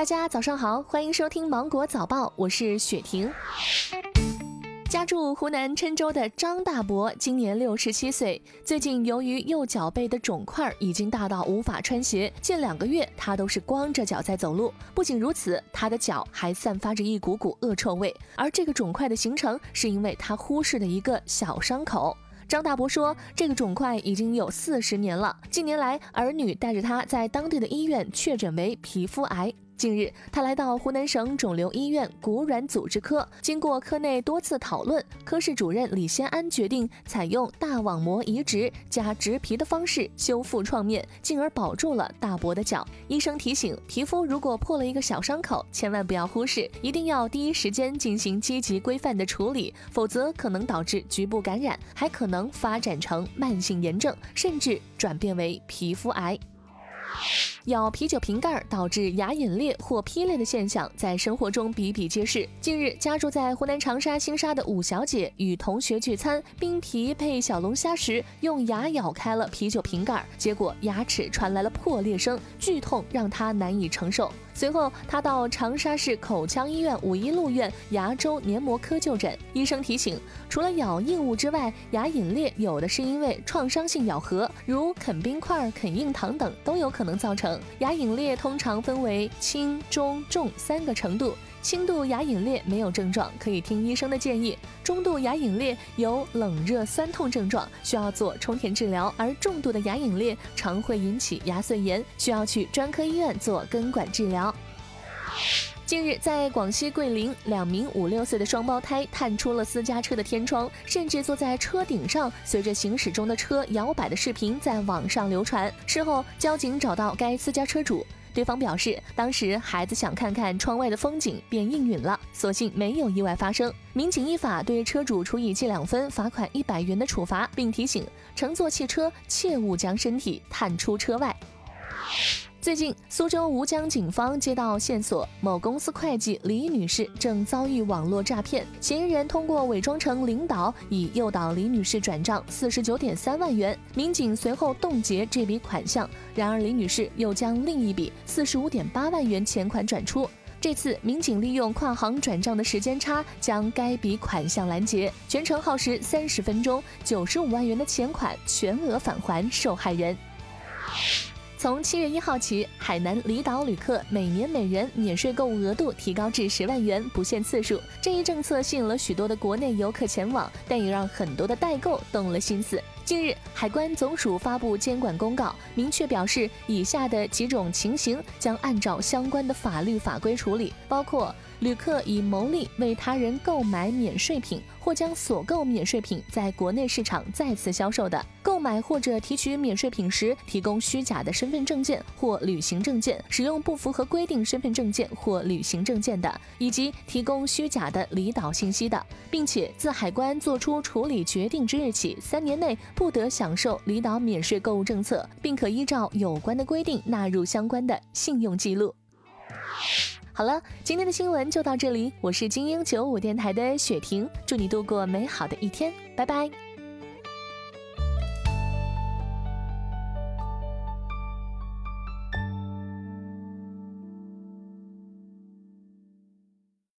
大家早上好，欢迎收听芒果早报，我是雪婷。家住湖南郴州的张大伯今年六十七岁，最近由于右脚背的肿块已经大到无法穿鞋，近两个月他都是光着脚在走路。不仅如此，他的脚还散发着一股股恶臭味，而这个肿块的形成是因为他忽视的一个小伤口。张大伯说：“这个肿块已经有四十年了，近年来儿女带着他在当地的医院确诊为皮肤癌。”近日，他来到湖南省肿瘤医院骨软组织科，经过科内多次讨论，科室主任李先安决定采用大网膜移植加植皮的方式修复创面，进而保住了大伯的脚。医生提醒，皮肤如果破了一个小伤口，千万不要忽视，一定要第一时间进行积极规范的处理，否则可能导致局部感染，还可能发展成慢性炎症，甚至转变为皮肤癌。咬啤酒瓶盖导致牙龈裂或劈裂的现象在生活中比比皆是。近日，家住在湖南长沙新沙的武小姐与同学聚餐，冰皮配小龙虾时，用牙咬开了啤酒瓶盖，结果牙齿传来了破裂声，剧痛让她难以承受。随后，他到长沙市口腔医院五一路院牙周黏膜科就诊。医生提醒，除了咬硬物之外，牙龈裂有的是因为创伤性咬合，如啃冰块、啃硬糖等都有可能造成。牙龈裂通常分为轻、中、重三个程度。轻度牙龈裂没有症状，可以听医生的建议；中度牙龈裂有冷热酸痛症状，需要做充填治疗；而重度的牙龈裂常会引起牙髓炎，需要去专科医院做根管治疗。近日，在广西桂林，两名五六岁的双胞胎探出了私家车的天窗，甚至坐在车顶上，随着行驶中的车摇摆的视频在网上流传。事后，交警找到该私家车主，对方表示，当时孩子想看看窗外的风景，便应允了，所幸没有意外发生。民警依法对车主处以记两分、罚款一百元的处罚，并提醒乘坐汽车切勿将身体探出车外。最近，苏州吴江警方接到线索，某公司会计李女士正遭遇网络诈骗。嫌疑人通过伪装成领导，以诱导李女士转账四十九点三万元。民警随后冻结这笔款项，然而李女士又将另一笔四十五点八万元钱款转出。这次，民警利用跨行转账的时间差，将该笔款项拦截，全程耗时三十分钟，九十五万元的钱款全额返还受害人。从七月一号起，海南离岛旅客每年每人免税购物额度提高至十万元，不限次数。这一政策吸引了许多的国内游客前往，但也让很多的代购动了心思。近日，海关总署发布监管公告，明确表示，以下的几种情形将按照相关的法律法规处理，包括。旅客以牟利为他人购买免税品，或将所购免税品在国内市场再次销售的；购买或者提取免税品时提供虚假的身身份证件或旅行证件，使用不符合规定身份证件或旅行证件的；以及提供虚假的离岛信息的，并且自海关作出处理决定之日起三年内不得享受离岛免税购物政策，并可依照有关的规定纳入相关的信用记录。好了，今天的新闻就到这里。我是精英九五电台的雪婷，祝你度过美好的一天，拜拜。